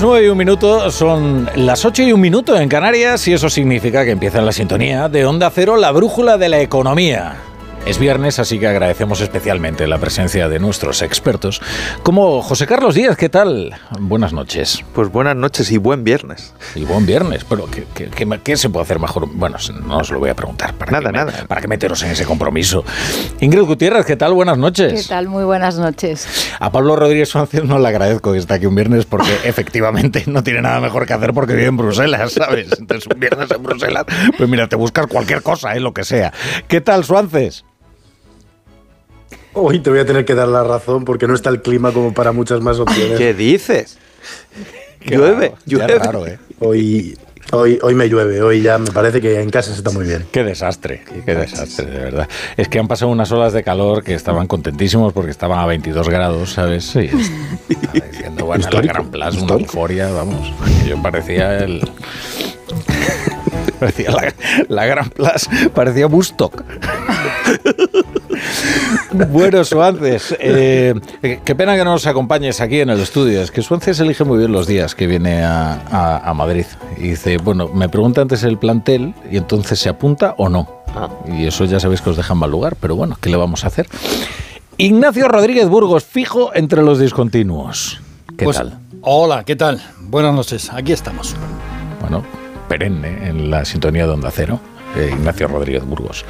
las 9 y un minuto, son las 8 y un minuto en Canarias y eso significa que empieza la sintonía de Onda Cero, la brújula de la economía. Es viernes, así que agradecemos especialmente la presencia de nuestros expertos, como José Carlos Díaz. ¿Qué tal? Buenas noches. Pues buenas noches y buen viernes. Y buen viernes. Pero ¿qué, qué, se puede hacer mejor? Bueno, no os lo voy a preguntar. ¿Para nada, nada. ¿Para qué meteros en ese compromiso? Ingrid Gutiérrez, ¿qué tal? Buenas noches. ¿Qué tal? Muy buenas noches. A Pablo Rodríguez Suárez no le agradezco que esté aquí un viernes porque efectivamente no tiene nada mejor que hacer porque vive en Bruselas, ¿sabes? Entonces un viernes en Bruselas, pues mira, te buscas cualquier cosa, ¿eh? lo que sea. ¿Qué tal, Suárez? Hoy te voy a tener que dar la razón porque no está el clima como para muchas más opciones. ¿Qué dices? llueve, llueve. Raro, ¿eh? Hoy, Hoy, hoy me llueve, hoy ya me parece que en casa se está muy bien. Qué desastre, qué desastre, de verdad. Es que han pasado unas olas de calor que estaban contentísimos porque estaban a 22 grados, ¿sabes? Sí, diciendo, bueno, la gran plaza, una euforia, vamos. Yo parecía el... parecía la, la gran plaza, parecía Bustock. bueno, Suances, eh, qué pena que no nos acompañes aquí en el estudio. Es que Suances elige muy bien los días que viene a, Madrid. Y dice, bueno, me pregunta antes el plantel y entonces se apunta o no. Ah. Y eso ya sabéis que os deja en mal lugar, pero bueno, ¿qué le vamos a hacer? Ignacio Rodríguez Burgos, fijo entre los discontinuos. ¿Qué pues, tal? Hola, ¿qué tal? Buenas noches, aquí estamos. Bueno, perenne en la sintonía de Onda Cero. Eh, Ignacio Rodríguez Burgos.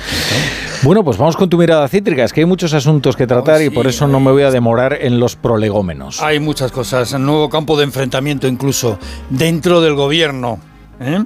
Bueno, pues vamos con tu mirada cítrica. Es que hay muchos asuntos que tratar y por eso no me voy a demorar en los prolegómenos. Hay muchas cosas. Un nuevo campo de enfrentamiento incluso dentro del gobierno. ¿eh?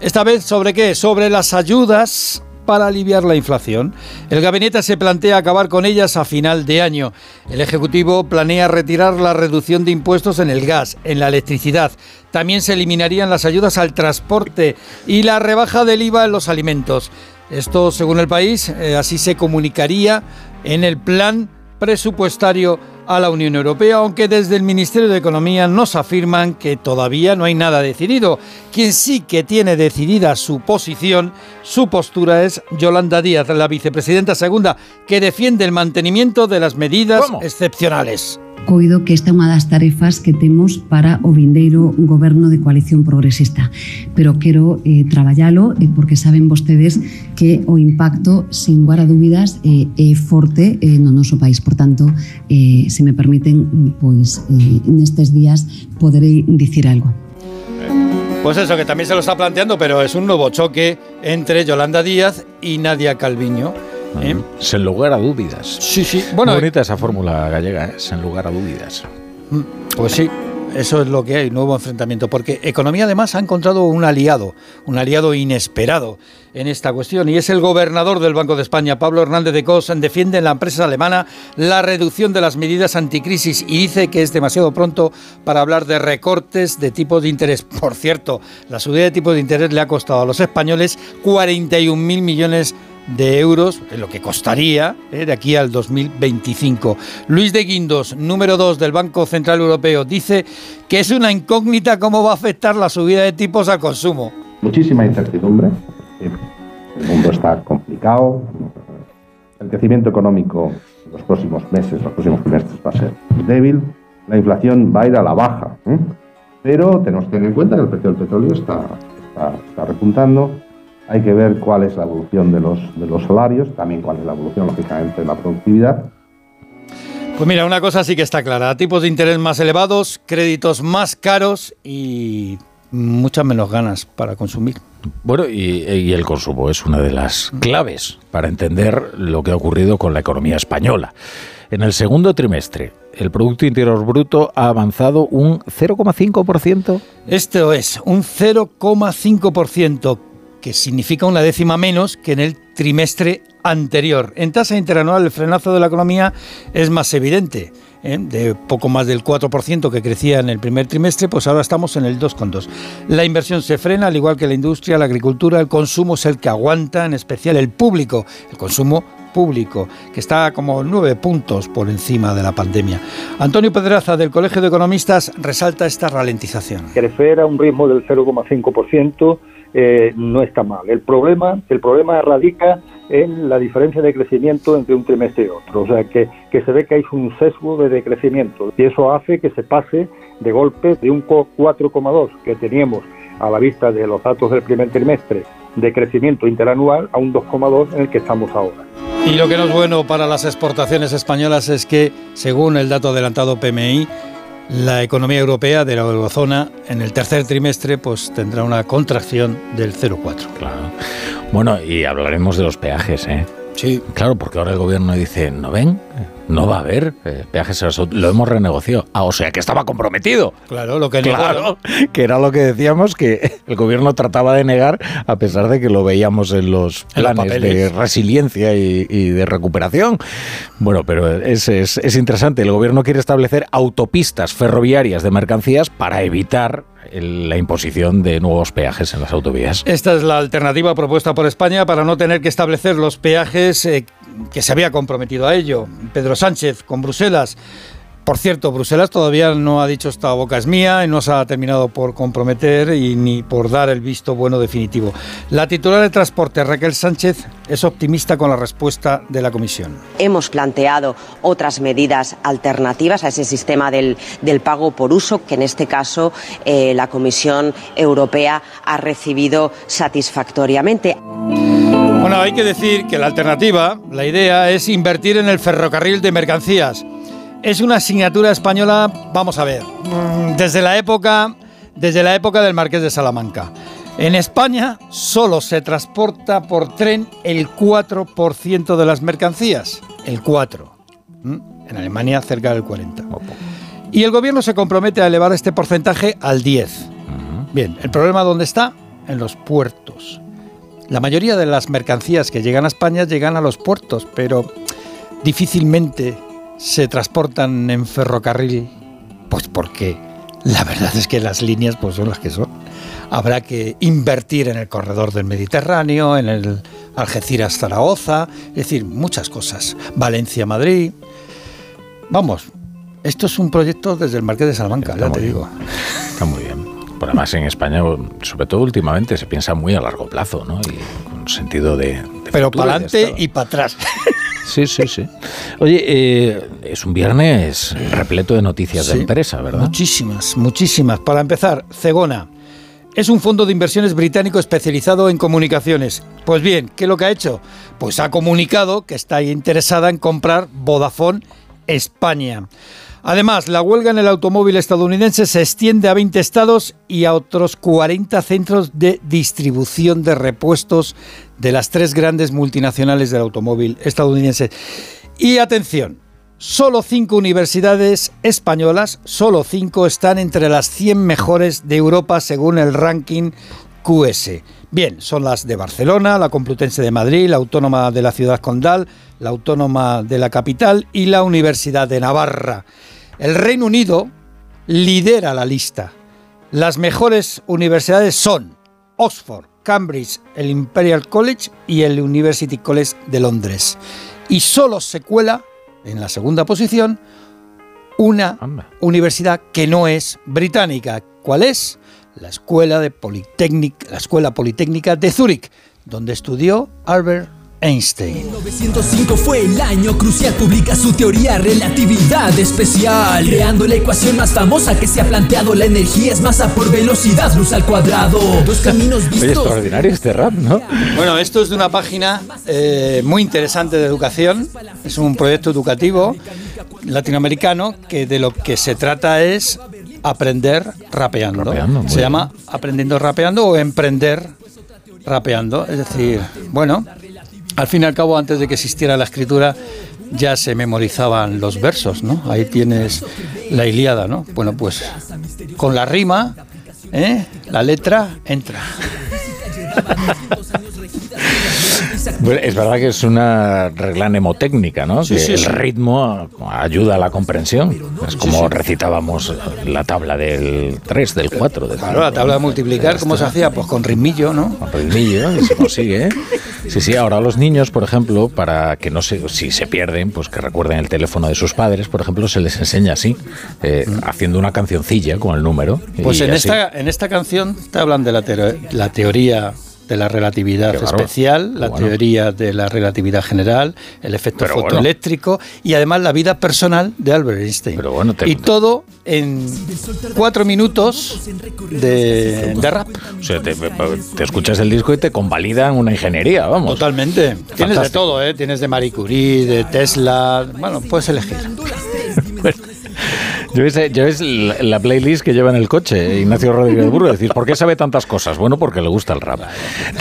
Esta vez sobre qué? Sobre las ayudas para aliviar la inflación. El gabinete se plantea acabar con ellas a final de año. El Ejecutivo planea retirar la reducción de impuestos en el gas, en la electricidad. También se eliminarían las ayudas al transporte y la rebaja del IVA en los alimentos. Esto, según el país, eh, así se comunicaría en el plan presupuestario a la Unión Europea, aunque desde el Ministerio de Economía nos afirman que todavía no hay nada decidido. Quien sí que tiene decidida su posición, su postura es Yolanda Díaz, la vicepresidenta segunda, que defiende el mantenimiento de las medidas excepcionales. coido que esta é unha das tarefas que temos para o vindeiro goberno de coalición progresista. Pero quero eh, traballalo eh, porque saben vostedes que o impacto, sin lugar a dúbidas, eh, é forte eh, no noso país. Por tanto, eh, se me permiten, pois, eh, nestes días poderei dicir algo. Pues eso, que también se lo está planteando, pero es un nuevo choque entre Yolanda Díaz y Nadia Calviño. ¿Eh? Sin lugar a dudas. Sí, sí. Bueno, bonita esa fórmula gallega, ¿eh? sin lugar a dudas. Mm, pues sí. Eso es lo que hay, nuevo enfrentamiento, porque Economía además ha encontrado un aliado, un aliado inesperado en esta cuestión, y es el gobernador del Banco de España, Pablo Hernández de Cos, defiende en la empresa alemana la reducción de las medidas anticrisis y dice que es demasiado pronto para hablar de recortes de tipos de interés. Por cierto, la subida de tipos de interés le ha costado a los españoles 41.000 millones de de euros, lo que costaría eh, de aquí al 2025. Luis de Guindos, número 2 del Banco Central Europeo, dice que es una incógnita cómo va a afectar la subida de tipos al consumo. Muchísima incertidumbre. El mundo está complicado. El crecimiento económico en los próximos meses, los próximos trimestres va a ser débil. La inflación va a ir a la baja. ¿eh? Pero tenemos que tener en cuenta que el precio del petróleo está, está repuntando hay que ver cuál es la evolución de los, de los salarios, también cuál es la evolución, lógicamente, de la productividad. Pues mira, una cosa sí que está clara, tipos de interés más elevados, créditos más caros y muchas menos ganas para consumir. Bueno, y, y, el consumo es una de las claves para entender lo que ha ocurrido con la economía española. En el segundo trimestre, el Producto Interior Bruto ha avanzado un 0,5%. Esto es, un 0,5% que significa una décima menos que en el trimestre anterior. En tasa interanual el frenazo de la economía es más evidente. ¿eh? de poco más del 4% que crecía en el primer trimestre, pues ahora estamos en el 2,2%. La inversión se frena, al igual que la industria, la agricultura, el consumo es el que aguanta, en especial el público, el consumo público, que está como nueve puntos por encima de la pandemia. Antonio Pedraza, del Colegio de Economistas, resalta esta ralentización. Crecer a un ritmo del 0,5% eh, no está mal. El problema, el problema radica en la diferencia de crecimiento entre un trimestre y otro. O sea, que, que se ve que hay un sesgo de decrecimiento y eso hace que se pase de golpe de un 4,2 que teníamos a la vista de los datos del primer trimestre de crecimiento interanual a un 2,2 en el que estamos ahora. Y lo que no es bueno para las exportaciones españolas es que, según el dato adelantado PMI, la economía europea de la eurozona en el tercer trimestre pues tendrá una contracción del 0,4. Claro. Bueno, y hablaremos de los peajes, ¿eh? Sí. Claro, porque ahora el gobierno dice, ¿no ven? No va a haber eh, peajes Lo hemos renegociado. Ah, o sea que estaba comprometido. Claro, lo que Claro, que era lo que decíamos que el gobierno trataba de negar a pesar de que lo veíamos en los planes de resiliencia y, de recuperación. Bueno, pero es, es, es interesante. El gobierno quiere establecer autopistas ferroviarias de mercancías para evitar la imposición de nuevos peajes en las autovías. Esta es la alternativa propuesta por España para no tener que establecer los peajes eh, que se había comprometido a ello. Pedro Sánchez con Bruselas por cierto, Bruselas todavía no ha dicho esta boca es mía y no se ha terminado por comprometer y ni por dar el visto bueno definitivo. La titular de Transporte, Raquel Sánchez, es optimista con la respuesta de la Comisión. Hemos planteado otras medidas alternativas a ese sistema del, pago por uso que en este caso eh, la Comisión Europea ha recibido satisfactoriamente. Bueno, hay que decir que la alternativa, la idea es invertir en el ferrocarril de mercancías es una asignatura española, vamos a ver, mm, desde la época, desde la época del Marqués de Salamanca. En España solo se transporta por tren el 4% de las mercancías, el 4. En Alemania cerca del 40. Y el gobierno se compromete a elevar este porcentaje al 10. Bien, ¿el problema dónde está? En los puertos. La mayoría de las mercancías que llegan a España llegan a los puertos, pero difícilmente se transportan en ferrocarril? Pues porque la verdad es que las líneas pues son las que son. Habrá que invertir en el corredor del Mediterráneo, en el Algeciras-Zaragoza, es decir, muchas cosas. Valencia-Madrid. Vamos, esto es un proyecto desde el Marqués de Salamanca, ya te digo. Está muy bien. Por además en España, sobre todo últimamente, se piensa muy a largo plazo, ¿no? Y con sentido de... Pero para adelante y para atrás. Sí, sí, sí. Oye, eh, es un viernes repleto de noticias de empresa, ¿verdad? Muchísimas, muchísimas. Para empezar, Cegona. Es un fondo de inversiones británico especializado en comunicaciones. Pues bien, ¿qué es lo que ha hecho? Pues ha comunicado que está interesada en comprar Vodafone España. Además, la huelga en el automóvil estadounidense se extiende a 20 estados y a otros 40 centros de distribución de repuestos de las tres grandes multinacionales del automóvil estadounidense. Y atención, solo cinco universidades españolas, solo cinco están entre las 100 mejores de Europa según el ranking QS. Bien, son las de Barcelona, la Complutense de Madrid, la Autónoma de la Ciudad Condal, la Autónoma de la Capital y la Universidad de Navarra. El Reino Unido lidera la lista. Las mejores universidades son Oxford, Cambridge, el Imperial College y el University College de Londres. Y solo se cuela en la segunda posición una universidad que no es británica. ¿Cuál es? La Escuela, de la Escuela Politécnica de Zúrich, donde estudió Albert Einstein. 1905 fue el año crucial, publica su teoría relatividad especial, creando la ecuación más famosa que se ha planteado, la energía es masa por velocidad, luz al cuadrado. Dos caminos vistos. extraordinario este rap, ¿no? Bueno, esto es de una página eh, muy interesante de educación, es un proyecto educativo latinoamericano que de lo que se trata es aprender rapeando. se llama aprendiendo rapeando o emprender rapeando, es decir, bueno, al fin y al cabo, antes de que existiera la escritura, ya se memorizaban los versos, ¿no? Ahí tienes la Ilíada, ¿no? Bueno, pues con la rima, ¿eh? la letra entra. es verdad que es una regla mnemotécnica, ¿no? que el ritmo ayuda a la comprensión. Es como recitábamos la tabla del 3, del 4. claro, la tabla de multiplicar, ¿cómo se hacía? Pues con ritmillo, ¿no? Con ritmillo, y se consigue. ¿eh? Sí, sí, ahora los niños, por ejemplo, para que no se, si se pierden, pues que recuerden el teléfono de sus padres, por ejemplo, se les enseña así, eh, mm. haciendo una cancioncilla con el número. Pues en esta, en esta canción te hablan de la, la teoría de la relatividad especial, la teoría de la relatividad general, el efecto fotoeléctrico y además la vida personal de Albert Einstein. y todo en cuatro minutos de, rap. O sea, te, escuchas el disco y te convalidan una ingeniería, vamos. Totalmente. Tienes de todo, ¿eh? Tienes de Marie Curie, de Tesla. Bueno, puedes elegir. Yo es, la playlist que lleva en el coche Ignacio Rodríguez Burgo. Decís, ¿por qué sabe tantas cosas? Bueno, porque le gusta el rap.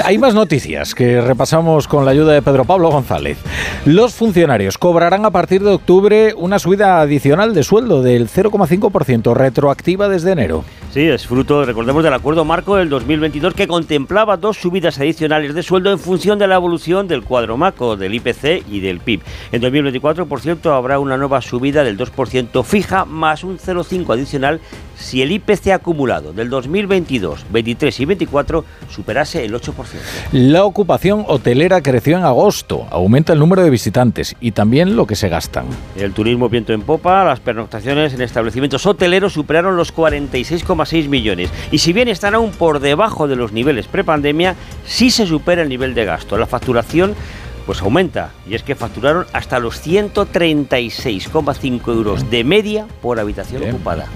Hay más noticias que repasamos con la ayuda de Pedro Pablo González. Los funcionarios cobrarán a partir de octubre una subida adicional de sueldo del 0,5% retroactiva desde enero. Sí, es fruto, recordemos, del acuerdo marco del 2022 que contemplaba dos subidas adicionales de sueldo en función de la evolución del cuadro macro, del IPC y del PIB. En 2024, por cierto, habrá una nueva subida del 2% fija más un 0,5 adicional si el IPC acumulado del 2022, 23 y 24 superase el 8%. La ocupación hotelera creció en agosto, aumenta el número de visitantes y también lo que se gastan. El turismo viento en popa, las pernoctaciones en establecimientos hoteleros superaron los 46,6 millones y si bien están aún por debajo de los niveles prepandemia, sí se supera el nivel de gasto. La facturación pues aumenta. Y es que facturaron hasta los 136,5 euros de media por habitación ocupada.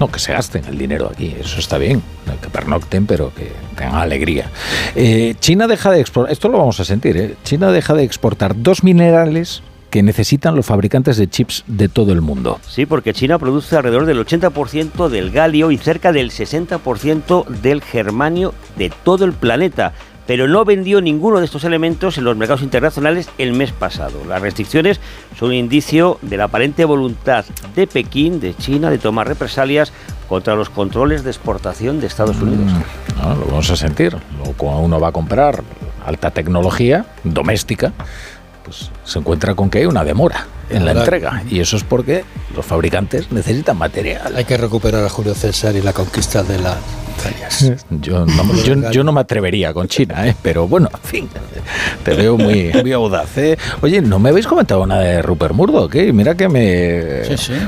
No, que se gasten el dinero aquí, eso está bien. Que pernocten, pero que tengan alegría. Eh, China deja de exportar, esto lo vamos a sentir, ¿eh? China deja de exportar dos minerales que necesitan los fabricantes de chips de todo el mundo. Sí, porque China produce alrededor del 80% del galio y cerca del 60% del germanio de todo el planeta pero no vendió ninguno de estos elementos en los mercados internacionales el mes pasado. Las restricciones son un indicio de la aparente voluntad de Pekín, de China, de tomar represalias contra los controles de exportación de Estados mm, Unidos. lo vamos a sentir. Cuando uno va a comprar alta tecnología doméstica, pues se encuentra con que hay una demora en la entrega. Y eso es porque los fabricantes necesitan material. Hay que recuperar a Julio César y la conquista de la yo, yo, no me atrevería con China, ¿eh? pero bueno, en fin, te veo muy, muy audaz. ¿eh? Oye, no me habéis comentado nada de Rupert Murdoch, ¿eh? mira que me...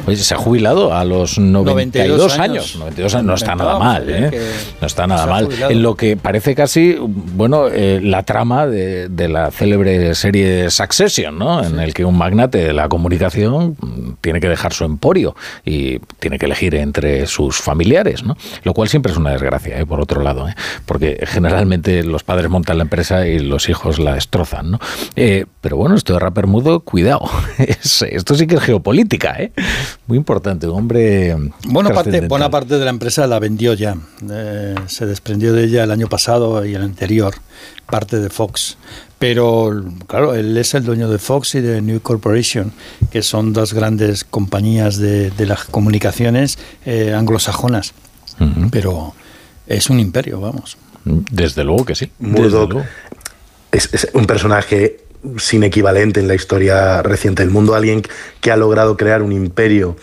Oye, se ha jubilado a los 92, años. 92 años. No está nada mal, ¿eh? No está nada mal. En lo que parece casi, bueno, eh, la trama de, de, la célebre serie Succession, ¿no? En el que un magnate de la comunicación tiene que dejar su emporio y tiene que elegir entre sus familiares, ¿no? Lo cual siempre es una desgracia, ¿eh? por otro lado, ¿eh? porque generalmente los padres montan la empresa y los hijos la destrozan. ¿no? Eh, pero bueno, esto de rapper mudo, cuidado. esto sí que es geopolítica, ¿eh? muy importante. Un hombre. Buena parte, buena parte de la empresa la vendió ya. se desprendió de ella el año pasado y el anterior, parte de Fox pero claro, él es el dueño de Fox y de New Corporation, que son dos grandes compañías de, las comunicaciones anglosajonas. Pero es un imperio, vamos. Desde luego que sí. Murdoch es, un personaje sin equivalente en la historia reciente del mundo, alguien que ha logrado crear un imperio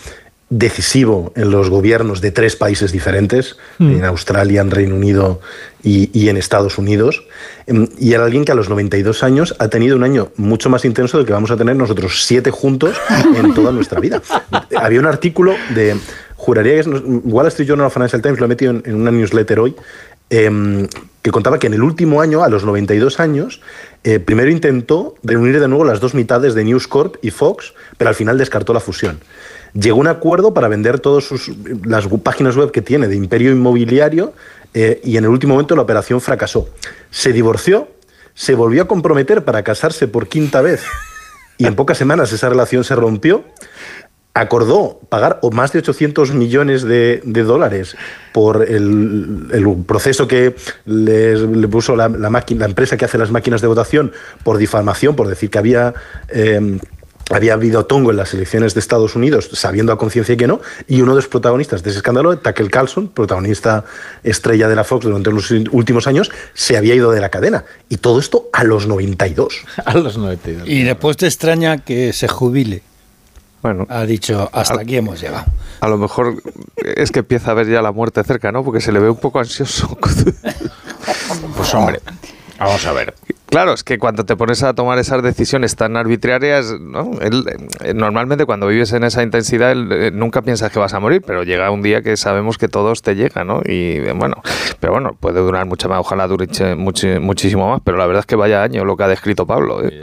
decisivo en los gobiernos de tres países diferentes, mm. en Australia, en Reino Unido y, en Estados Unidos, em, y era alguien que a los 92 años ha tenido un año mucho más intenso del que vamos a tener nosotros siete juntos en toda nuestra vida. Había un artículo de juraría que es Wall Street Journal Financial Times, lo he metido en, una newsletter hoy, em, que contaba que en el último año, a los 92 años, eh, primero intentó reunir de nuevo las dos mitades de News Corp y Fox, pero al final descartó la fusión. Llegó a un acuerdo para vender todas las páginas web que tiene de imperio inmobiliario eh, y en el último momento la operación fracasó. Se divorció, se volvió a comprometer para casarse por quinta vez y en pocas semanas esa relación se rompió acordó pagar más de 800 millones de, dólares por el, proceso que le puso la, máquina, la empresa que hace las máquinas de votación por difamación, por decir que había... Em, había habido tongo en las elecciones de Estados Unidos, sabiendo a conciencia que no, y uno de los protagonistas de ese escándalo, Tucker Carlson, protagonista estrella de la Fox durante los últimos años, se había ido de la cadena. Y todo esto a los 92. A los 92. Y después te extraña que se jubile. Bueno, ha dicho, hasta aquí hemos llegado. A lo mejor es que empieza a ver ya la muerte cerca, ¿no? Porque se le ve un poco ansioso. pues hombre, vamos a ver. Claro, es que cuando te pones a tomar esas decisiones tan arbitrarias, ¿no? Eh, normalmente cuando vives en esa intensidad eh, nunca piensas que vas a morir, pero llega un día que sabemos que todos te llega, ¿no? Y bueno, pero bueno, puede durar mucho más, ojalá dure muchísimo más, pero la verdad es que vaya año lo que ha descrito Pablo. ¿eh?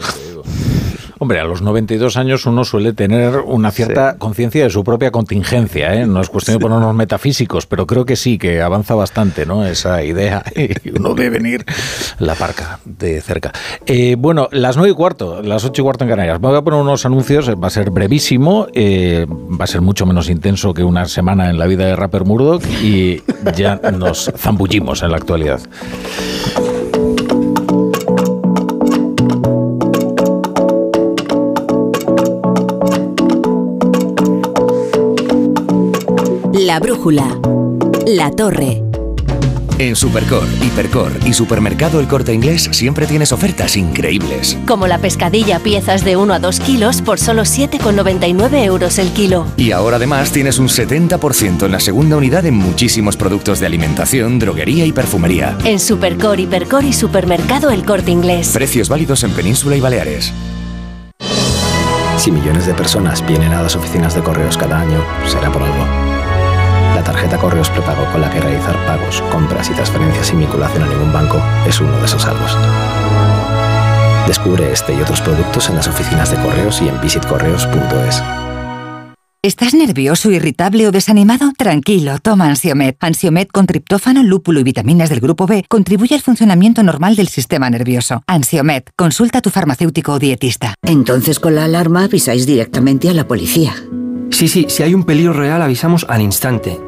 Hombre, a los 92 años uno suele tener una cierta conciencia de su propia contingencia, ¿eh? No es cuestión de ponernos metafísicos, pero creo que sí, que avanza bastante, ¿no? Esa idea y uno debe venir la parca de cerca. Eh, bueno, las 9 y cuarto, las 8 y cuarto en Canarias. Voy a poner unos anuncios, va a ser brevísimo, eh, va a ser mucho menos intenso que una semana en la vida de Rapper Murdoch y ya nos zambullimos en la actualidad. La brújula. La torre. En Supercor, Hipercor y Supermercado El Corte Inglés siempre tienes ofertas increíbles. Como la pescadilla piezas de 1 a 2 kilos por solo 7,99 euros el kilo. Y ahora además tienes un 70% en la segunda unidad en muchísimos productos de alimentación, droguería y perfumería. En Supercor, Hipercor y Supermercado El Corte Inglés. Precios válidos en Península y Baleares. Si millones de personas vienen a las oficinas de correos cada año, será por algo. La tarjeta Correos Prepago con la que realizar pagos, compras y transferencias sin vinculación a ningún banco es uno de esos salvos. Descubre este y otros productos en las oficinas de correos y en visitcorreos.es. ¿Estás nervioso, irritable o desanimado? Tranquilo, toma Ansiomet. Ansiomet con triptófano, lúpulo y vitaminas del grupo B contribuye al funcionamiento normal del sistema nervioso. Ansiomet, consulta a tu farmacéutico o dietista. Entonces con la alarma avisáis directamente a la policía. Sí, sí, si hay un peligro real avisamos al instante.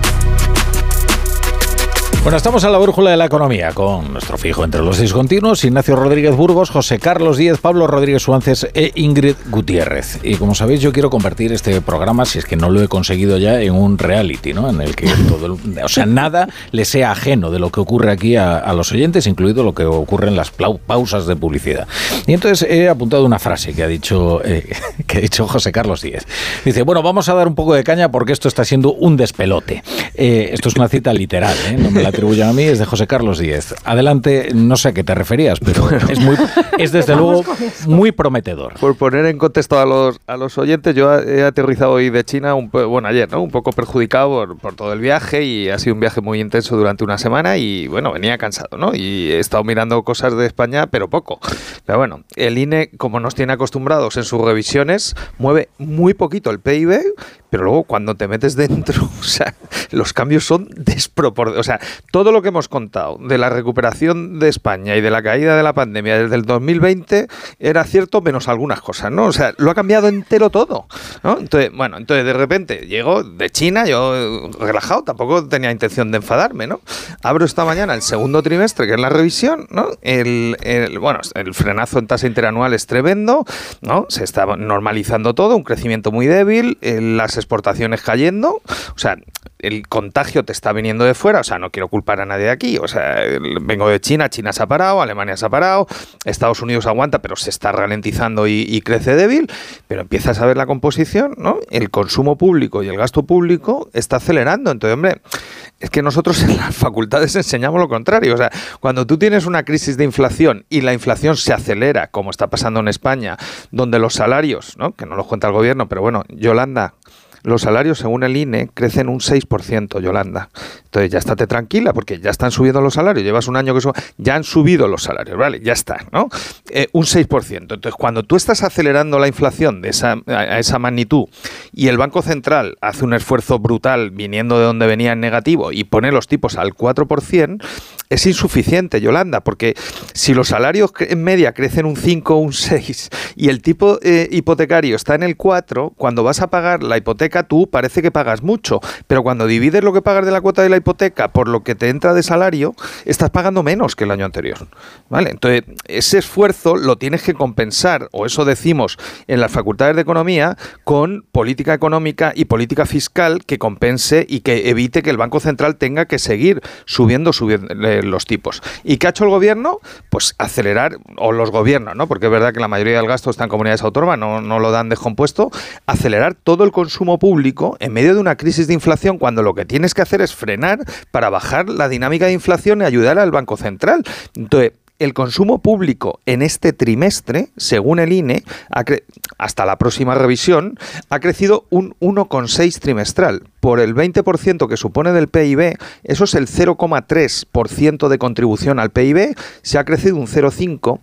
Bueno, estamos a la brújula de la economía con nuestro fijo entre los seis continuos, Ignacio Rodríguez Burgos, José Carlos Díez, Pablo Rodríguez Suárez e Ingrid Gutiérrez. Y como sabéis, yo quiero convertir este programa, si es que no lo he conseguido ya, en un reality, ¿no? En el que todo, o sea, nada le sea ajeno de lo que ocurre aquí a, los oyentes, incluido lo que ocurre en las pausas de publicidad. Y entonces he apuntado una frase que ha dicho, eh, que ha dicho José Carlos Díez. Dice, bueno, vamos a dar un poco de caña porque esto está siendo un despelote. Eh, esto es una cita literal, ¿eh? No me la atribuyan a mí, es de José Carlos Díez. Adelante, no sé a qué te referías, pero es, muy, es desde luego muy prometedor. Por poner en contexto a los, a los oyentes, yo he aterrizado hoy de China, un, bueno, ayer, ¿no? Un poco perjudicado por, por, todo el viaje y ha sido un viaje muy intenso durante una semana y, bueno, venía cansado, ¿no? Y he estado mirando cosas de España, pero poco. Pero bueno, el INE, como nos tiene acostumbrados en sus revisiones, mueve muy poquito el PIB pero luego cuando te metes dentro, o sea, los cambios son desproporcionados. O sea, todo lo que hemos contado de la recuperación de España y de la caída de la pandemia desde el 2020 era cierto menos algunas cosas, ¿no? O sea, lo ha cambiado entero todo, ¿no? Entonces, bueno, entonces de repente llego de China, yo relajado, tampoco tenía intención de enfadarme, ¿no? Abro esta mañana el segundo trimestre, que es la revisión, ¿no? El, bueno, el frenazo en tasa interanual es tremendo, ¿no? Se está normalizando todo, un crecimiento muy débil, las exportaciones cayendo, o sea, el contagio te está viniendo de fuera, o sea, no quiero culpar a nadie de aquí, o sea, vengo de China, China se ha parado, Alemania se ha parado, Estados Unidos aguanta, pero se está ralentizando y, crece débil, pero empiezas a ver la composición, ¿no? El consumo público y el gasto público está acelerando, entonces, hombre, es que nosotros en las facultades enseñamos lo contrario, o sea, cuando tú tienes una crisis de inflación y la inflación se acelera, como está pasando en España, donde los salarios, ¿no? Que no los cuenta el gobierno, pero bueno, Yolanda, los salarios, según el INE, crecen un 6%, Yolanda. Entonces ya estate tranquila, porque ya están subiendo los salarios. Llevas un año que eso, ya han subido los salarios, ¿vale? Ya está, ¿no? Eh, un 6%. Entonces, cuando tú estás acelerando la inflación de esa, a esa magnitud y el Banco Central hace un esfuerzo brutal viniendo de donde venía en negativo y pone los tipos al 4%, es insuficiente, Yolanda, porque si los salarios en media crecen un 5 o un 6 y el tipo eh, hipotecario está en el 4, cuando vas a pagar la hipoteca tú parece que pagas mucho, pero cuando divides lo que pagas de la cuota de la hipoteca por lo que te entra de salario, estás pagando menos que el año anterior. ¿Vale? Entonces, ese esfuerzo lo tienes que compensar, o eso decimos en las facultades de economía, con política económica y política fiscal que compense y que evite que el Banco Central tenga que seguir subiendo, subiendo eh, los tipos. ¿Y qué ha hecho el gobierno? Pues acelerar, o los gobiernos, ¿no? Porque es verdad que la mayoría del gasto está en comunidades autónomas, no, no lo dan descompuesto, acelerar todo el consumo público en medio de una crisis de inflación cuando lo que tienes que hacer es frenar para bajar la dinámica de inflación y ayudar al Banco Central. Entonces, el consumo público en este trimestre, según el INE, hasta la próxima revisión, ha crecido un 1,6 trimestral. Por el 20% que supone del PIB, eso es el 0,3% de contribución al PIB, se ha crecido un 0,5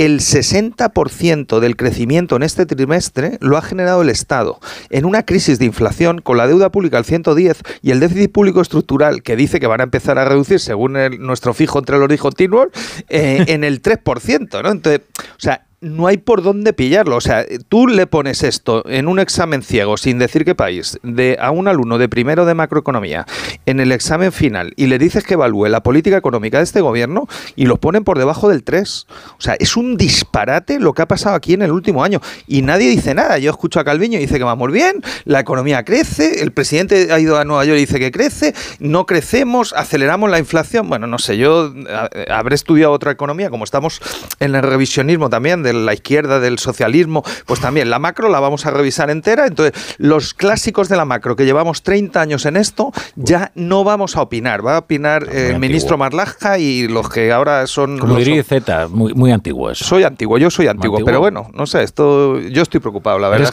el 60% del crecimiento en este trimestre lo ha generado el Estado. En una crisis de inflación, con la deuda pública al 110 y el déficit público estructural, que dice que van a empezar a reducir según nuestro fijo entre los discontinuos, eh, en el 3%. ¿no? Entonces, o sea, no hay por dónde pillarlo. O sea, tú le pones esto en un examen ciego, sin decir qué país, de, a un alumno de primero de macroeconomía, en el examen final, y le dices que evalúe la política económica de este gobierno y los ponen por debajo del 3. O sea, es un disparate lo que ha pasado aquí en el último año. Y nadie dice nada. Yo escucho a Calviño y dice que vamos bien, la economía crece, el presidente ha ido a Nueva York y dice que crece, no crecemos, aceleramos la inflación. Bueno, no sé, yo habré estudiado otra economía, como estamos en el revisionismo también de la izquierda, del socialismo, pues también la macro la vamos a revisar entera. Entonces, los clásicos de la macro, que llevamos 30 años en esto, ya no vamos a opinar. Va a opinar el ministro Marlaja y los que ahora son... Como diría Z, muy, muy antiguo eso. Soy antiguo, yo soy antiguo, pero bueno, no sé, esto yo estoy preocupado, la verdad.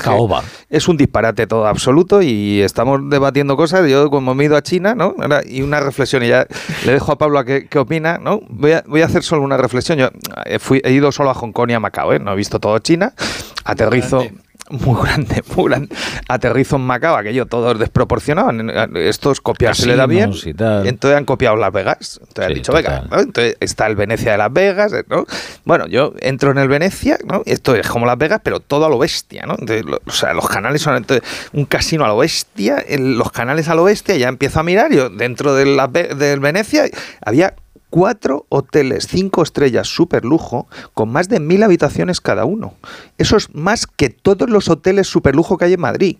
Es un disparate todo absoluto y estamos debatiendo cosas. Yo, como me he ido a China, ¿no? Y una reflexión, y ya le dejo a Pablo a qué, opina, ¿no? Voy a, voy a hacer solo una reflexión. Yo eh, fui, he ido solo a Hong Kong y a Macao ¿eh? no he visto todo China, aterrizo muy grande, muy grande. Aterrizo en Macao, aquello todo desproporcionado. Estos copiar se le da bien. Entonces han copiado Las Vegas. Entonces han dicho, venga, entonces está el Venecia de Las Vegas. ¿no? Bueno, yo entro en el Venecia, ¿no? esto es como Las Vegas, pero todo a lo bestia. ¿no? o sea, los canales son entonces, un casino a lo bestia, los canales a lo bestia, ya empiezo a mirar. Yo dentro de la, del Venecia había cuatro hoteles cinco estrellas super lujo con más de mil habitaciones cada uno. Eso es más que todos los hoteles super lujo que hay en Madrid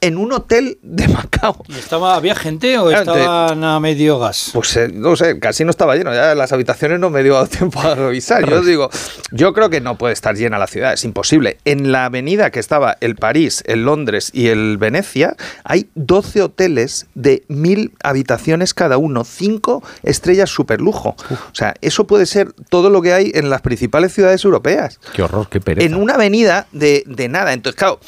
en un hotel de Macao. ¿Y estaba, había gente o estaban a medio gas? Pues eh, no sé, casi no estaba lleno. Ya las habitaciones no me dio tiempo a revisar. Yo digo, yo creo que no puede estar llena la ciudad, es imposible. En la avenida que estaba el París, el Londres y el Venecia, hay 12 hoteles de mil habitaciones cada uno, cinco estrellas super lujo. O sea, eso puede ser todo lo que hay en las principales ciudades europeas. Qué horror, qué pereza. En una avenida de, de nada. Entonces, claro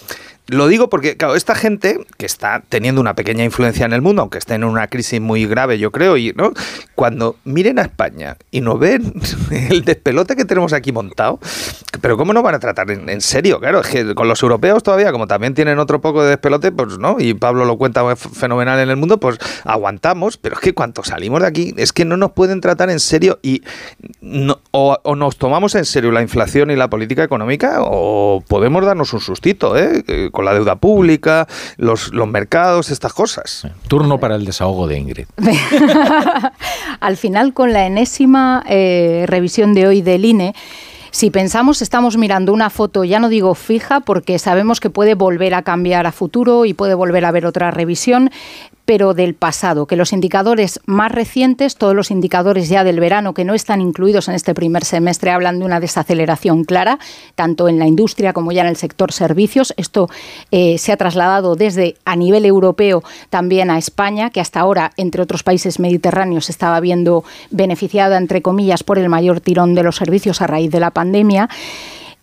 lo digo porque, claro, esta gente que está teniendo una pequeña influencia en el mundo, aunque esté en una crisis muy grave, yo creo, y ¿no? cuando miren a España y nos ven el despelote que tenemos aquí montado, pero ¿cómo nos van a tratar en, serio? Claro, es que con los europeos todavía, como también tienen otro poco de despelote, pues no, y Pablo lo cuenta fenomenal en el mundo, pues aguantamos, pero es que cuando salimos de aquí, es que no nos pueden tratar en serio y o, o nos tomamos en serio la inflación y la política económica o podemos darnos un sustito, ¿eh? con la deuda pública, los, los mercados, estas cosas. Turno para el desahogo de Ingrid. Al final, con la enésima eh, revisión de hoy del INE, si pensamos, estamos mirando una foto, ya no digo fija, porque sabemos que puede volver a cambiar a futuro y puede volver a haber otra revisión, pero del pasado, que los indicadores más recientes, todos los indicadores ya del verano que no están incluidos en este primer semestre, hablan de una desaceleración clara, tanto en la industria como ya en el sector servicios. Esto eh, se ha trasladado desde a nivel europeo también a España, que hasta ahora, entre otros países mediterráneos, estaba viendo beneficiada, entre comillas, por el mayor tirón de los servicios a raíz de la pandemia.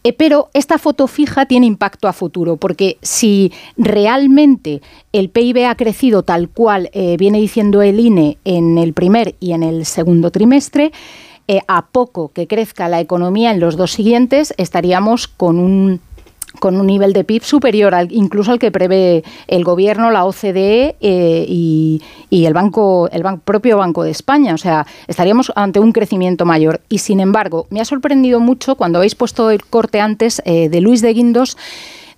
Eh, pero esta foto fija tiene impacto a futuro, porque si realmente el PIB ha crecido tal cual eh, viene diciendo el INE en el primer y en el segundo trimestre, eh, a poco que crezca la economía en los dos siguientes, estaríamos con un con un nivel de PIB superior al, incluso al que prevé el gobierno, la OCDE eh, y, el banco, el propio Banco de España. O sea, estaríamos ante un crecimiento mayor. Y sin embargo, me ha sorprendido mucho cuando habéis puesto el corte antes eh, de Luis de Guindos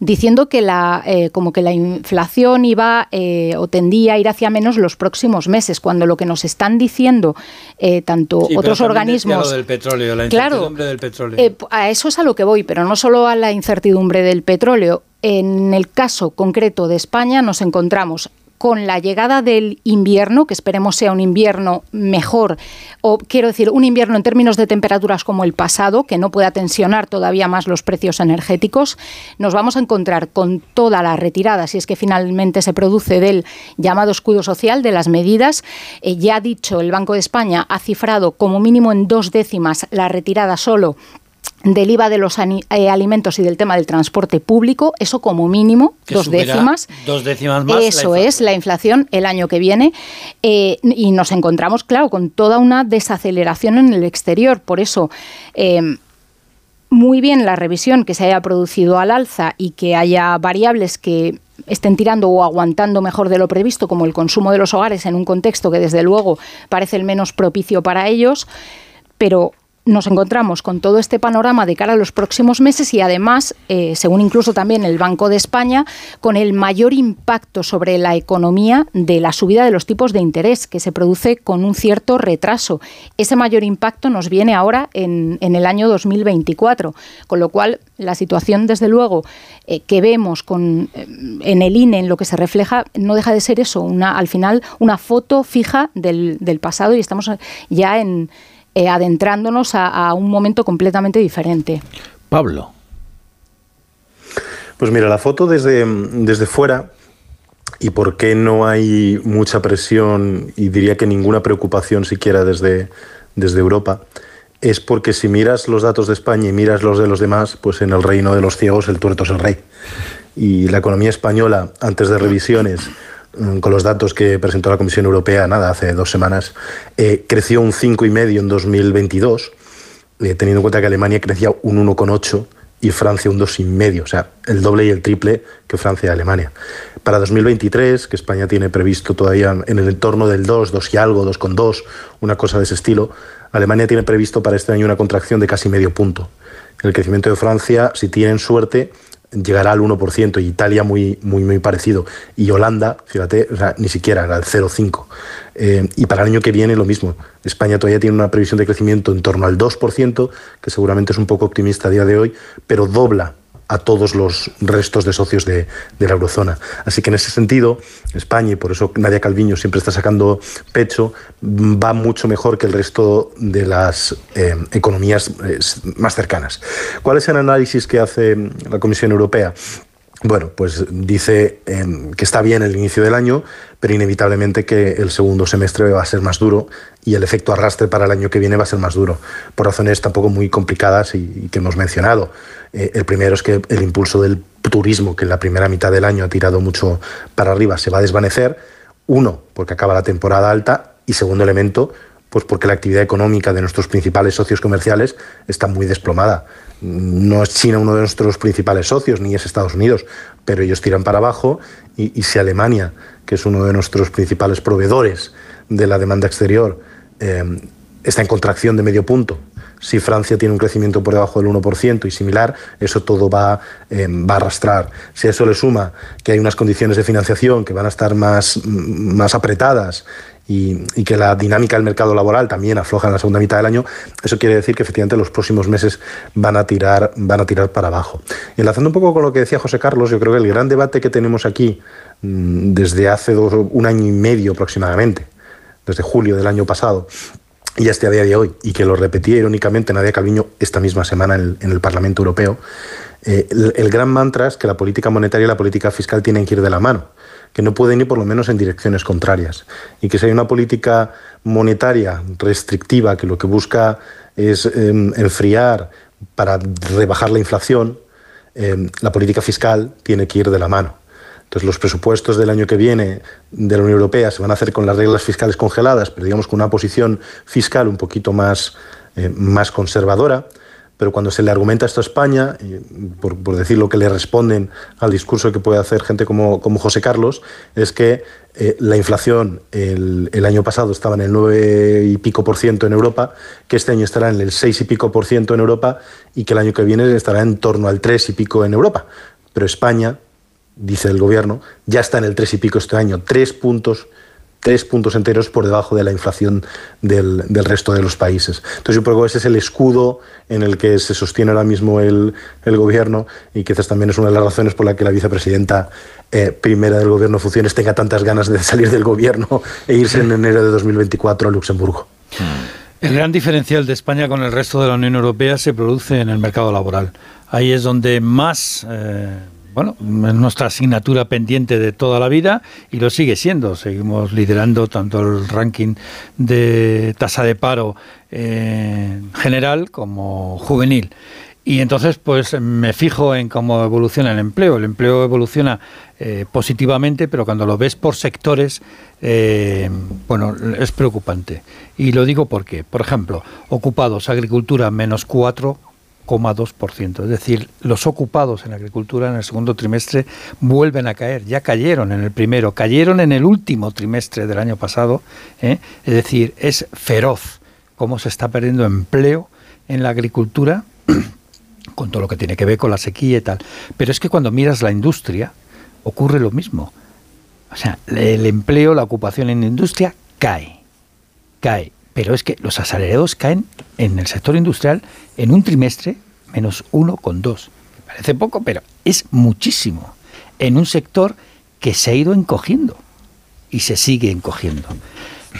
diciendo que la, eh, como que la inflación iba eh, o tendía a ir hacia menos los próximos meses, cuando lo que nos están diciendo eh, tanto otros organismos... Lo del petróleo, la claro, incertidumbre del petróleo. a eso es a lo que voy, pero no solo a la incertidumbre del petróleo. En el caso concreto de España nos encontramos con la llegada del invierno, que esperemos sea un invierno mejor, o quiero decir, un invierno en términos de temperaturas como el pasado, que no pueda tensionar todavía más los precios energéticos, nos vamos a encontrar con toda la retirada, si es que finalmente se produce del llamado escudo social, de las medidas. Eh, ya ha dicho, el Banco de España ha cifrado como mínimo en dos décimas la retirada solo del IVA de los eh, alimentos y del tema del transporte público, eso como mínimo, dos décimas. Dos décimas más. Eso es la inflación el año que viene. Eh, y nos encontramos, claro, con toda una desaceleración en el exterior. Por eso. Em, muy bien la revisión que se haya producido al alza y que haya variables que estén tirando o aguantando mejor de lo previsto, como el consumo de los hogares en un contexto que desde luego parece el menos propicio para ellos, pero nos encontramos con todo este panorama de cara a los próximos meses y además, eh, según incluso también el Banco de España, con el mayor impacto sobre la economía de la subida de los tipos de interés, que se produce con un cierto retraso. Ese mayor impacto nos viene ahora en, el año 2024, con lo cual la situación, desde luego, eh, que vemos con, eh, en el INE, en lo que se refleja, no deja de ser eso, una, al final una foto fija del, del pasado y estamos ya en eh, adentrándonos a, un momento completamente diferente. Pablo. Pues mira, la foto desde, desde fuera y por qué no hay mucha presión y diría que ninguna preocupación siquiera desde, desde Europa, es porque si miras los datos de España y miras los de los demás, pues en el reino de los ciegos el tuerto es el rey. Y la economía española, antes de revisiones, con los datos que presentó la Comisión Europea, nada, hace dos semanas, eh, creció un 5,5 en 2022, eh, teniendo en cuenta que Alemania crecía un 1,8 y Francia un 2,5, o sea, el doble y el triple que Francia y Alemania. Para 2023, que España tiene previsto todavía en el entorno del 2, 2 y algo, 2,2, una cosa de ese estilo, Alemania tiene previsto para este año una contracción de casi medio punto. El crecimiento de Francia, si tienen suerte, llegará al 1% y Italia muy, muy, muy parecido. Y Holanda, fíjate, ni siquiera era el 0,5%. Eh, y para el año que viene lo mismo. España todavía tiene una previsión de crecimiento en torno al 2%, que seguramente es un poco optimista a día de hoy, pero dobla a todos los restos de socios de, la eurozona. Así que en ese sentido, España, y por eso Nadia Calviño siempre está sacando pecho, va mucho mejor que el resto de las eh, economías eh, más cercanas. ¿Cuál es el análisis que hace la Comisión Europea? Bueno, pues dice em, que está bien el inicio del año, pero inevitablemente que el segundo semestre va a ser más duro y el efecto arrastre para el año que viene va a ser más duro, por razones tampoco muy complicadas y, que hemos mencionado. Eh, el primero es que el impulso del turismo, que en la primera mitad del año ha tirado mucho para arriba, se va a desvanecer. Uno, porque acaba la temporada alta y segundo elemento, pues porque la actividad económica de nuestros principales socios comerciales está muy desplomada. No es China uno de nuestros principales socios, ni es Estados Unidos, pero ellos tiran para abajo y, si Alemania, que es uno de nuestros principales proveedores de la demanda exterior, eh, está en contracción de medio punto, si Francia tiene un crecimiento por debajo del 1% y similar, eso todo va, eh, va a arrastrar. Si a eso le suma que hay unas condiciones de financiación que van a estar más, más apretadas y, que la dinámica del mercado laboral también afloja en la segunda mitad del año, eso quiere decir que efectivamente los próximos meses van a tirar, van a tirar para abajo. Enlazando un poco con lo que decía José Carlos, yo creo que el gran debate que tenemos aquí mm, desde hace un año y medio aproximadamente, desde julio del año pasado, y hasta a día de hoy, y que lo repetía irónicamente Nadia Calviño esta misma semana en el, Parlamento Europeo, eh, el, gran mantra es que la política monetaria y la política fiscal tienen que ir de la mano que no pueden ir por lo menos en direcciones contrarias. Y que si hay una política monetaria restrictiva que lo que busca es em, enfriar para rebajar la inflación, em, la política fiscal tiene que ir de la mano. Entonces los presupuestos del año que viene de la Unión Europea se van a hacer con las reglas fiscales congeladas, pero digamos con una posición fiscal un poquito más, eh, más conservadora pero cuando se le argumenta esto a España, por, decir lo que le responden al discurso que puede hacer gente como, José Carlos, es que eh, la inflación el, año pasado estaba en el 9 y pico por ciento en Europa, que este año estará en el 6 y pico por ciento en Europa y que el año que viene estará en torno al 3 y pico en Europa. Pero España, dice el gobierno, ya está en el tres y pico este año, tres puntos tres puntos enteros por debajo de la inflación del, resto de los países. Entonces creo que ese es el escudo en el que se sostiene ahora mismo el, gobierno y quizás también es una de las razones por la que la vicepresidenta eh, primera del gobierno Funciones tenga tantas ganas de salir del gobierno e irse en enero de 2024 a Luxemburgo. El gran diferencial de España con el resto de la Unión Europea se produce en el mercado laboral. Ahí es donde más... Eh, bueno, es nuestra asignatura pendiente de toda la vida y lo sigue siendo. Seguimos liderando tanto el ranking de tasa de paro eh, general como juvenil. Y entonces, pues me fijo en cómo evoluciona el empleo. El empleo evoluciona eh, positivamente, pero cuando lo ves por sectores, eh, bueno, es preocupante. Y lo digo porque, por ejemplo, ocupados, agricultura menos 4, 2%. Es decir, los ocupados en agricultura en el segundo trimestre vuelven a caer. Ya cayeron en el primero, cayeron en el último trimestre del año pasado. ¿eh? Es decir, es feroz cómo se está perdiendo empleo en la agricultura con todo lo que tiene que ver con la sequía y tal. Pero es que cuando miras la industria, ocurre lo mismo. O sea, el empleo, la ocupación en la industria cae. Cae pero es que los asalariados caen en el sector industrial en un trimestre menos 1,2. Parece poco, pero es muchísimo. En un sector que se ha ido encogiendo y se sigue encogiendo.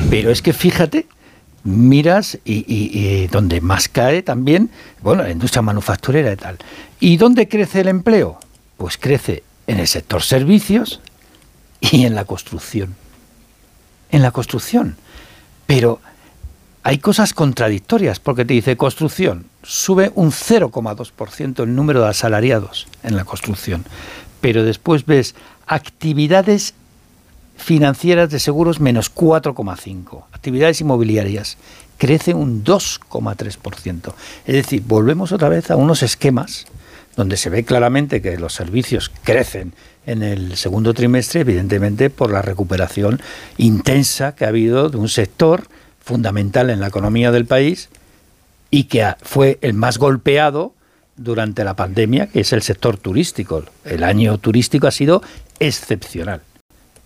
Pero es que fíjate, miras y, donde más cae también, bueno, la industria manufacturera y tal. ¿Y dónde crece el empleo? Pues crece en el sector servicios y en la construcción. En la construcción. Pero hay cosas contradictorias, porque te dice construcción, sube un 0,2% el número de asalariados en la construcción, pero después ves actividades financieras de seguros menos 4,5%, actividades inmobiliarias crece un 2,3%. Es decir, volvemos otra vez a unos esquemas donde se ve claramente que los servicios crecen en el segundo trimestre, evidentemente por la recuperación intensa que ha habido de un sector fundamental en la economía del país y que fue el más golpeado durante la pandemia, que es el sector turístico. El año turístico ha sido excepcional.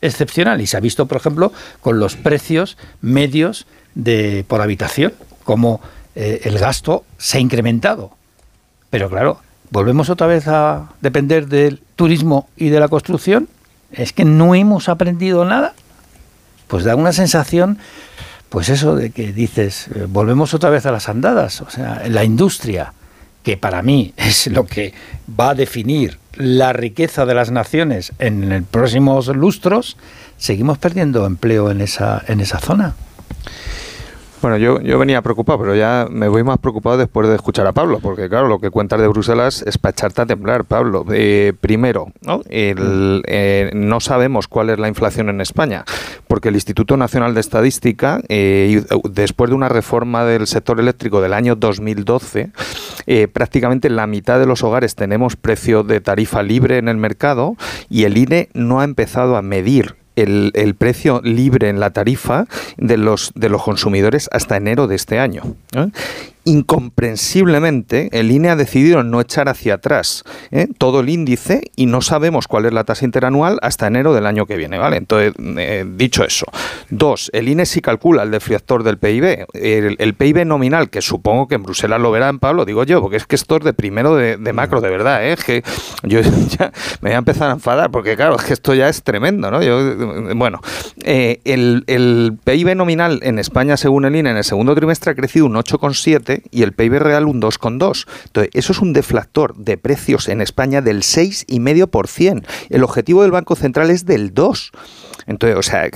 Excepcional. Y se ha visto, por ejemplo, con los precios medios de, por habitación, como eh, el gasto se ha incrementado. Pero claro, volvemos otra vez a depender del turismo y de la construcción. Es que no hemos aprendido nada. Pues da una sensación pues eso de que dices, eh, volvemos otra vez a las andadas, o sea, la industria, que para mí es lo que va a definir la riqueza de las naciones en los próximos lustros, seguimos perdiendo empleo en esa, en esa zona. Bueno, yo, yo venía preocupado, pero ya me voy más preocupado después de escuchar a Pablo, porque claro, lo que cuentas de Bruselas es para echarte a temblar, Pablo. Eh, primero, ¿no? Eh, no sabemos cuál es la inflación en España, porque el Instituto Nacional de Estadística, eh, después de una reforma del sector eléctrico del año 2012, prácticamente la mitad de los hogares tenemos precio de tarifa libre en el mercado y el INE no ha empezado a medir el, el, precio libre en la tarifa de los, de los consumidores hasta enero de este año. ¿eh? Incomprensiblemente el INE ha decidido no echar hacia atrás ¿eh? todo el índice y no sabemos cuál es la tasa interanual hasta enero del año que viene, ¿vale? Entonces, eh, dicho eso. Dos, el INE sí calcula el defractor del PIB. El, PIB nominal, que supongo que en Bruselas lo verán, Pablo, digo yo, porque es que esto es de primero de, macro, de verdad, ¿eh? Es que yo ya me voy a empezar a enfadar, porque claro, es que esto ya es tremendo, ¿no? Yo, bueno, el, el PIB nominal en España, según el INE, en el segundo trimestre ha crecido un 8,7 y el PIB real un 2,2. Entonces, eso es un deflactor de precios en España del 6,5%. El objetivo del Banco Central es del 2%. Entonces, o sea,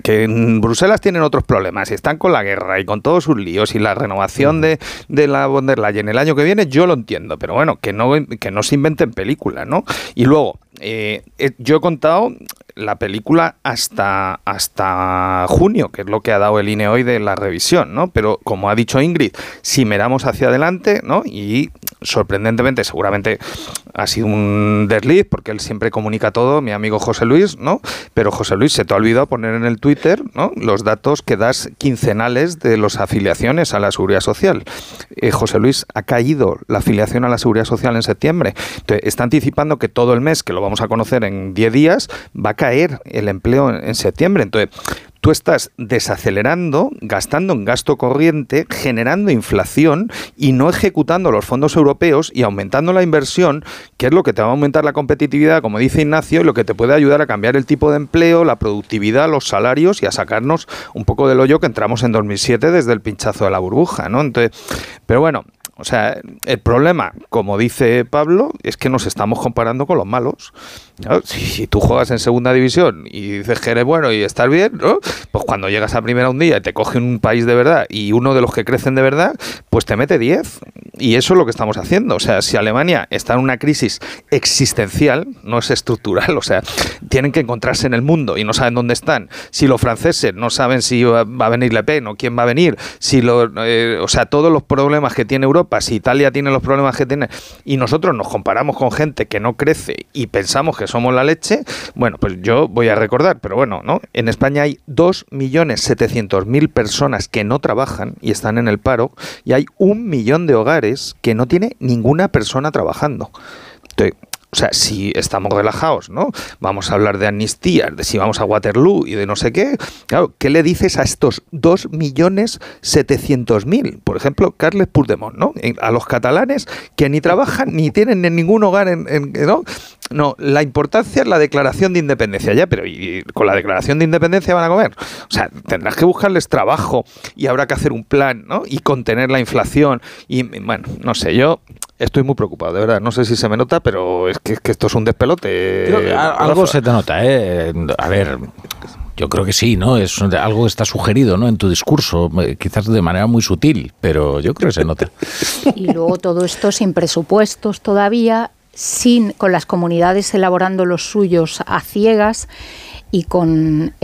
que en Bruselas tienen otros problemas y están con la guerra y con todos sus líos y la renovación de, de la von der Leyen el año que viene, yo lo entiendo, pero bueno, que no, que no se inventen películas, ¿no? Y luego, eh, eh, yo he contado la película hasta, hasta junio, que es lo que ha dado el INE hoy de la revisión, ¿no? Pero como ha dicho Ingrid, si miramos hacia adelante, ¿no? Y sorprendentemente, seguramente ha sido un desliz, porque él siempre comunica todo, mi amigo José Luis, ¿no? Pero José Luis, se te ha olvidado poner en el Twitter, ¿no? Los datos que das quincenales de las afiliaciones a la Seguridad Social. Eh, José Luis, ha caído la afiliación a la Seguridad Social en septiembre. Entonces, está anticipando que todo el mes, que lo vamos a conocer en 10 días, va a caer el empleo en, en septiembre. Entonces, tú estás desacelerando, gastando en gasto corriente, generando inflación y no ejecutando los fondos europeos y aumentando la inversión, que es lo que te va a aumentar la competitividad, como dice Ignacio, y lo que te puede ayudar a cambiar el tipo de empleo, la productividad, los salarios y a sacarnos un poco del hoyo que entramos en 2007 desde el pinchazo de la burbuja, ¿no? Entonces, pero bueno, o sea, el problema, como dice Pablo, es que nos estamos comparando con los malos. Si, tú juegas en segunda división y dices que eres bueno y estás bien, ¿no? pues cuando llegas a primera un día y te coge un país de verdad y uno de los que crecen de verdad, pues te mete 10. Y eso es lo que estamos haciendo. O sea, si Alemania está en una crisis existencial, no es estructural, o sea, tienen que encontrarse en el mundo y no saben dónde están. Si los franceses no saben si va a venir Le Pen o quién va a venir, si lo, eh, o sea, todos los problemas que tiene Europa, si Italia tiene los problemas que tiene y nosotros nos comparamos con gente que no crece y pensamos que somos la leche, bueno, pues yo voy a recordar, pero bueno, ¿no? En España hay 2.700.000 personas que no trabajan y están en el paro y hay un millón de hogares que no tiene ninguna persona trabajando. Entonces, o sea, si estamos relajados, ¿no? Vamos a hablar de amnistías, de si vamos a Waterloo y de no sé qué. Claro, ¿qué le dices a estos 2.700.000? Por ejemplo, Carles Puigdemont, ¿no? A los catalanes que ni trabajan ni tienen en ningún hogar, en, ¿no? No, la importancia es la declaración de independencia, ya, pero ¿y con la declaración de independencia van a comer? O sea, tendrás que buscarles trabajo y habrá que hacer un plan, ¿no? Y contener la inflación. Y bueno, no sé, yo estoy muy preocupado, de verdad. No sé si se me nota, pero es que, esto es un despelote. algo se te nota, ¿eh? A ver, yo creo que sí, ¿no? Es algo está sugerido, ¿no? En tu discurso, eh, quizás de manera muy sutil, pero yo creo que se nota. Y luego todo esto sin presupuestos todavía sin, con las comunidades elaborando los suyos a ciegas y con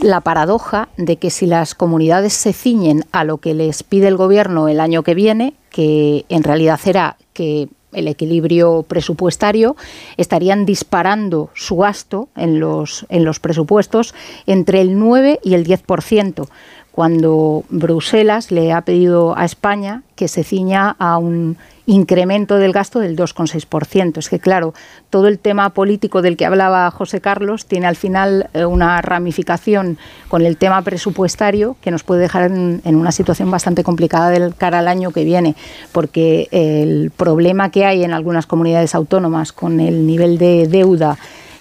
la paradoja de que si las comunidades se ciñen a lo que les pide el gobierno el año que viene, que en realidad será que el equilibrio presupuestario, estarían disparando su gasto en los, en los presupuestos entre el 9 y el 10%, cuando Bruselas le ha pedido a España que se ciña a un incremento del gasto del 2,6%. Es que, claro, todo el tema político del que hablaba José Carlos tiene al final eh, una ramificación con el tema presupuestario que nos puede dejar en, una situación bastante complicada del cara al año que viene, porque el problema que hay en algunas comunidades autónomas con el nivel de deuda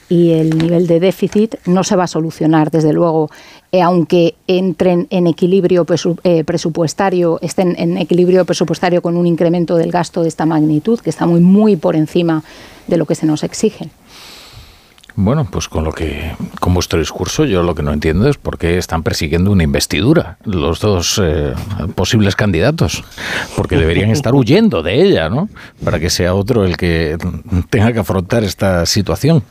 y el nivel de déficit no se va a solucionar, desde luego, eh, aunque entren en equilibrio eh, presupuestario, estén en equilibrio presupuestario con un incremento del gasto de esta magnitud, que está muy, muy por encima de lo que se nos exige. Bueno, pues con lo que, con vuestro discurso, yo lo que no entiendo es por qué están persiguiendo una investidura los dos eh, posibles candidatos, porque deberían estar huyendo de ella, ¿no? Para que sea otro el que tenga que afrontar esta situación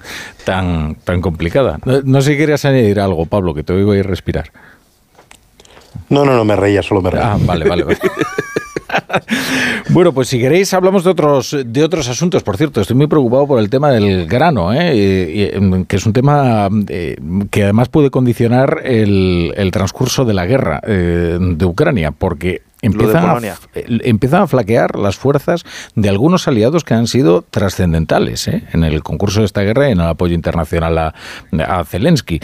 tan, tan complicada. No, sé si querías añadir algo, Pablo, que te oigo ir respirar. No, no, no, me reía, solo me reía. Ah, vale, vale. vale. bueno, pues si queréis hablamos de otros de otros asuntos. Por cierto, estoy muy preocupado por el tema del grano, ¿eh? Em, que es un tema eh, que además puede condicionar el, transcurso de la guerra eh, de Ucrania, porque empiezan a, empiezan a flaquear las fuerzas de algunos aliados que han sido trascendentales en el concurso de esta guerra y en el apoyo internacional a, a Zelensky.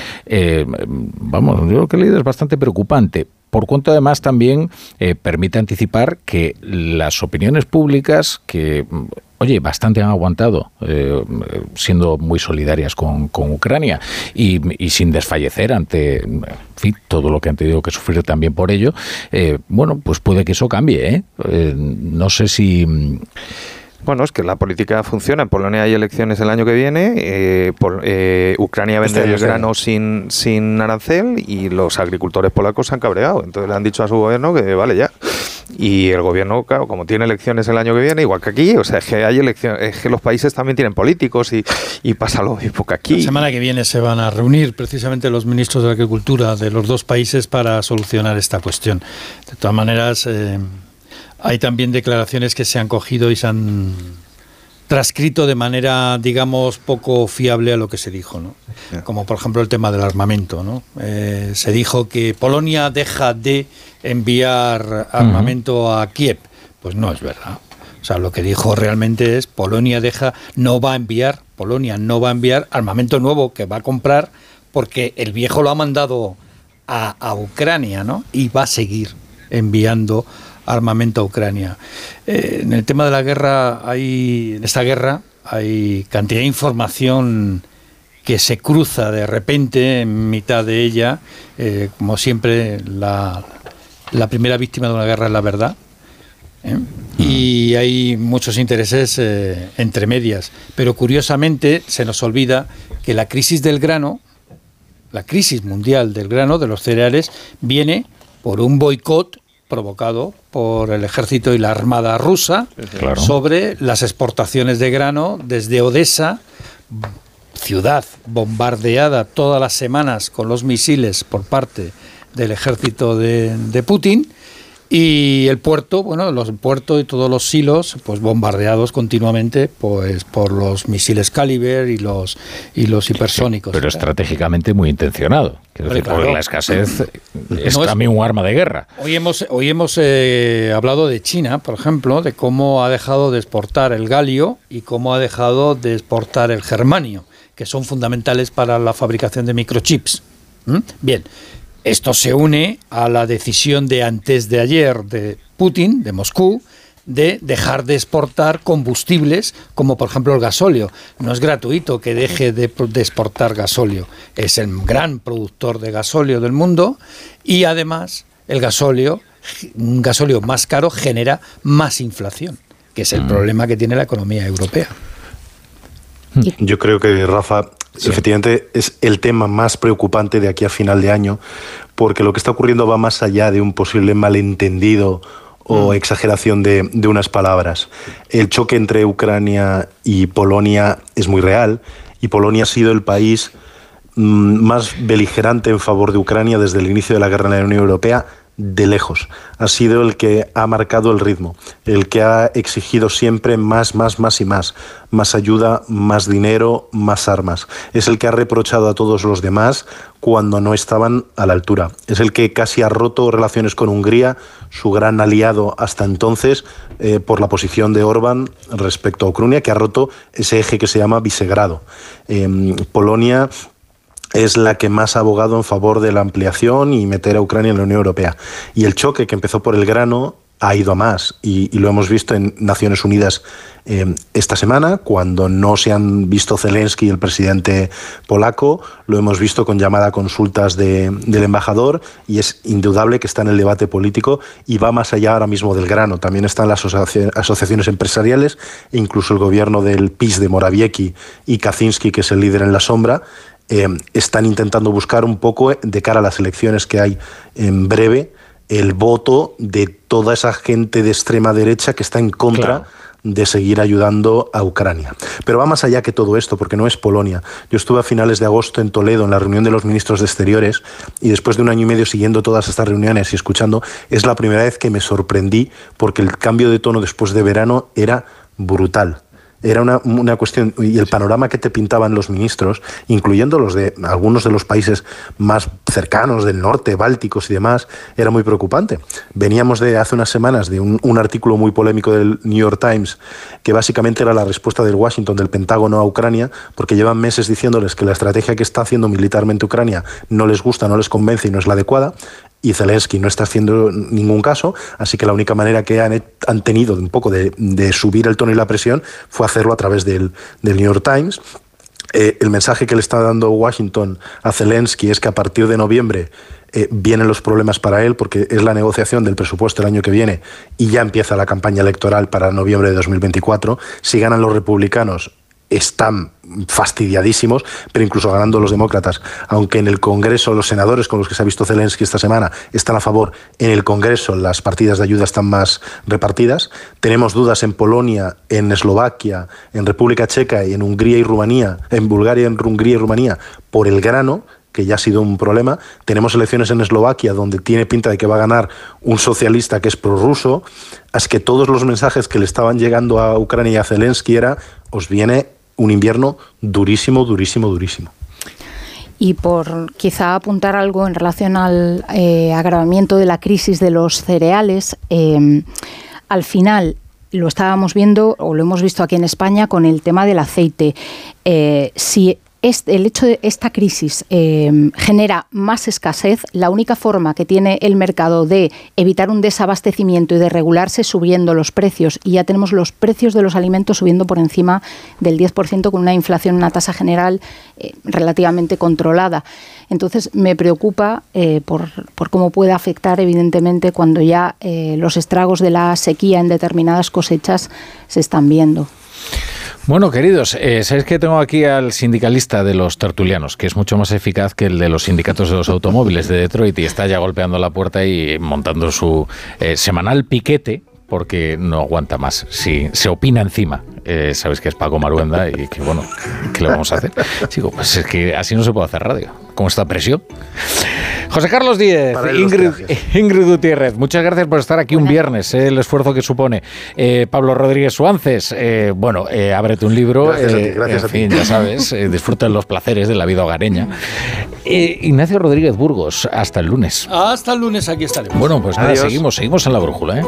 vamos, yo creo que he leído es bastante preocupante por cuanto además también eh, permite anticipar que las opiniones públicas que oye, bastante han aguantado, eh, siendo muy solidarias con, Ucrania y, sin desfallecer ante todo lo que han tenido que sufrir también por ello, eh, bueno, pues puede que eso cambie. no sé si bueno, es que la política funciona. En Polonia hay elecciones el año que viene. Eh, eh, Ucrania vende el grano sin, sin arancel y los agricultores polacos se han cabreado. Entonces le han dicho a su gobierno que vale ya. Y el gobierno, claro, como tiene elecciones el año que viene, igual que aquí, o sea, es que hay elecciones, es que los países también tienen políticos y, y pasa lo mismo que aquí. La semana que viene se van a reunir precisamente los ministros de Agricultura de los dos países para solucionar esta cuestión. De todas maneras. Eh, hay también declaraciones que se han cogido y se han transcrito de manera, digamos, poco fiable a lo que se dijo, ¿no? Como por ejemplo el tema del armamento, ¿no? Eh, se dijo que Polonia deja de enviar armamento a Kiev. Pues no es verdad. O sea, lo que dijo realmente es Polonia deja, no va a enviar, Polonia no va a enviar armamento nuevo que va a comprar porque el viejo lo ha mandado a, a Ucrania, ¿no? Y va a seguir enviando armamento a Ucrania. Eh, en el tema de la guerra, hay, en esta guerra hay cantidad de información que se cruza de repente en mitad de ella. Eh, como siempre, la, la, primera víctima de una guerra es la verdad. ¿eh? Y hay muchos intereses entre medias. Pero curiosamente se nos olvida que la crisis del grano, la crisis mundial del grano, de los cereales, viene por un boicot provocado por el ejército y la armada rusa sobre las exportaciones de grano desde Odessa, ciudad bombardeada todas las semanas con los misiles por parte del ejército de, de Putin y el puerto, bueno, los puertos y todos los silos, pues bombardeados continuamente, pues por los misiles Caliber y los y los hipersónicos. pero estratégicamente muy intencionado. Quiero decir, porque la escasez es también un arma de guerra. Hoy hemos hoy hemos eh, hablado de China, por ejemplo, de cómo ha dejado de exportar el galio y cómo ha dejado de exportar el germanio, que son fundamentales para la fabricación de microchips. ¿Mm? Bien. Esto se une a la decisión de antes de ayer de Putin, de Moscú, de dejar de exportar combustibles como por ejemplo el gasóleo. No es gratuito que deje de, exportar gasóleo. Es el gran productor de gasóleo del mundo y además el gasóleo, un gasóleo más caro genera más inflación, que es el mm. problema que tiene la economía europea. Yo creo que Rafa Efectivamente, es el tema más preocupante de aquí a final de año, porque lo que está ocurriendo va más allá de un posible malentendido o mm. exageración de, de, unas palabras. El choque entre Ucrania y Polonia es muy real y Polonia ha sido el país mm, más beligerante en favor de Ucrania desde el inicio de la guerra en la Unión Europea de lejos. Ha sido el que ha marcado el ritmo, el que ha exigido siempre más, más, más y más. Más ayuda, más dinero, más armas. Es el que ha reprochado a todos los demás cuando no estaban a la altura. Es el que casi ha roto relaciones con Hungría, su gran aliado hasta entonces, eh, por la posición de Orbán respecto a Ucrania, que ha roto ese eje que se llama Visegrado. Polonia es la que más ha abogado en favor de la ampliación y meter a Ucrania en la Unión Europea. Y el choque que empezó por el grano ha ido a más y, lo hemos visto en Naciones Unidas eh, esta semana, cuando no se han visto Zelensky y el presidente polaco, lo hemos visto con llamada a consultas del embajador y es indudable que está en el debate político y va más allá ahora mismo del grano. También están las asociaciones empresariales e incluso el gobierno del PIS de Morawiecki y Kaczynski, que es el líder en la sombra, eh, están intentando buscar un poco de cara a las elecciones que hay en breve el voto de toda esa gente de extrema derecha que está en contra. de seguir ayudando a Ucrania. Pero va más allá que todo esto, porque no es Polonia. Yo estuve a finales de agosto en Toledo en la reunión de los ministros de Exteriores y después de un año y medio siguiendo todas estas reuniones y escuchando, es la primera vez que me sorprendí porque el cambio de tono después de verano era brutal era una, una, cuestión, y el panorama que te pintaban los ministros, incluyendo los de algunos de los países más cercanos del norte, bálticos y demás, era muy preocupante. Veníamos de hace unas semanas de un, un artículo muy polémico del New York Times, que básicamente era la respuesta del Washington, del Pentágono a Ucrania, porque llevan meses diciéndoles que la estrategia que está haciendo militarmente Ucrania no les gusta, no les convence y no es la adecuada y Zelensky no está haciendo ningún caso, así que la única manera que han, tenido un poco de, subir el tono y la presión fue hacerlo a través del, New York Times. Eh, el mensaje que le está dando Washington a Zelensky es que a partir de noviembre eh, vienen los problemas para él porque es la negociación del presupuesto el año que viene y ya empieza la campaña electoral para noviembre de 2024. Si ganan los republicanos, están fastidiadísimos, pero incluso ganando los demócratas, aunque en el Congreso los senadores con los que se ha visto Zelensky esta semana están a favor, en el Congreso las partidas de ayuda están más repartidas. Tenemos dudas en Polonia, en Eslovaquia, en República Checa y en Hungría y Rumanía, en Bulgaria, en Hungría y Rumanía, por el grano que ya ha sido un problema. Tenemos elecciones en Eslovaquia, donde tiene pinta de que va a ganar un socialista que es prorruso. Es que todos los mensajes que le estaban llegando a Ucrania y a Zelensky era, os viene un invierno durísimo, durísimo, durísimo. Y por quizá apuntar algo en relación al eh, agravamiento de la crisis de los cereales, eh, al final lo estábamos viendo o lo hemos visto aquí en España con el tema del aceite. Eh, si el hecho de esta crisis eh, genera más escasez, la única forma que tiene el mercado de evitar un desabastecimiento y de regularse subiendo los precios, y ya tenemos los precios de los alimentos subiendo por encima del 10% con una inflación, una tasa general eh, relativamente controlada. Entonces me preocupa eh, por, por, cómo puede afectar, evidentemente, cuando ya los estragos de la sequía en determinadas cosechas se están viendo. Bueno, queridos, eh, sabéis que tengo aquí al sindicalista de los tertulianos, que es mucho más eficaz que el de los sindicatos de los automóviles de Detroit y está ya golpeando la puerta y montando su eh, semanal piquete porque no aguanta más. Si se opina encima, eh, sabéis que es Paco Maruenda y que bueno, ¿qué le vamos a hacer? Chico, pues es que así no se puede hacer radio, con esta presión. José Carlos Díez, Ingrid, Ingrid, Gutiérrez, muchas gracias por estar aquí un viernes, eh, el esfuerzo que supone. Eh, Pablo Rodríguez Suances, eh, bueno, eh, ábrete un libro, gracias a ti, gracias en fin, ya sabes, disfruta los placeres de la vida hogareña. Ignacio Rodríguez Burgos, hasta el lunes. Hasta el lunes aquí estaremos. Bueno, pues nada, seguimos, seguimos en la brújula, ¿eh?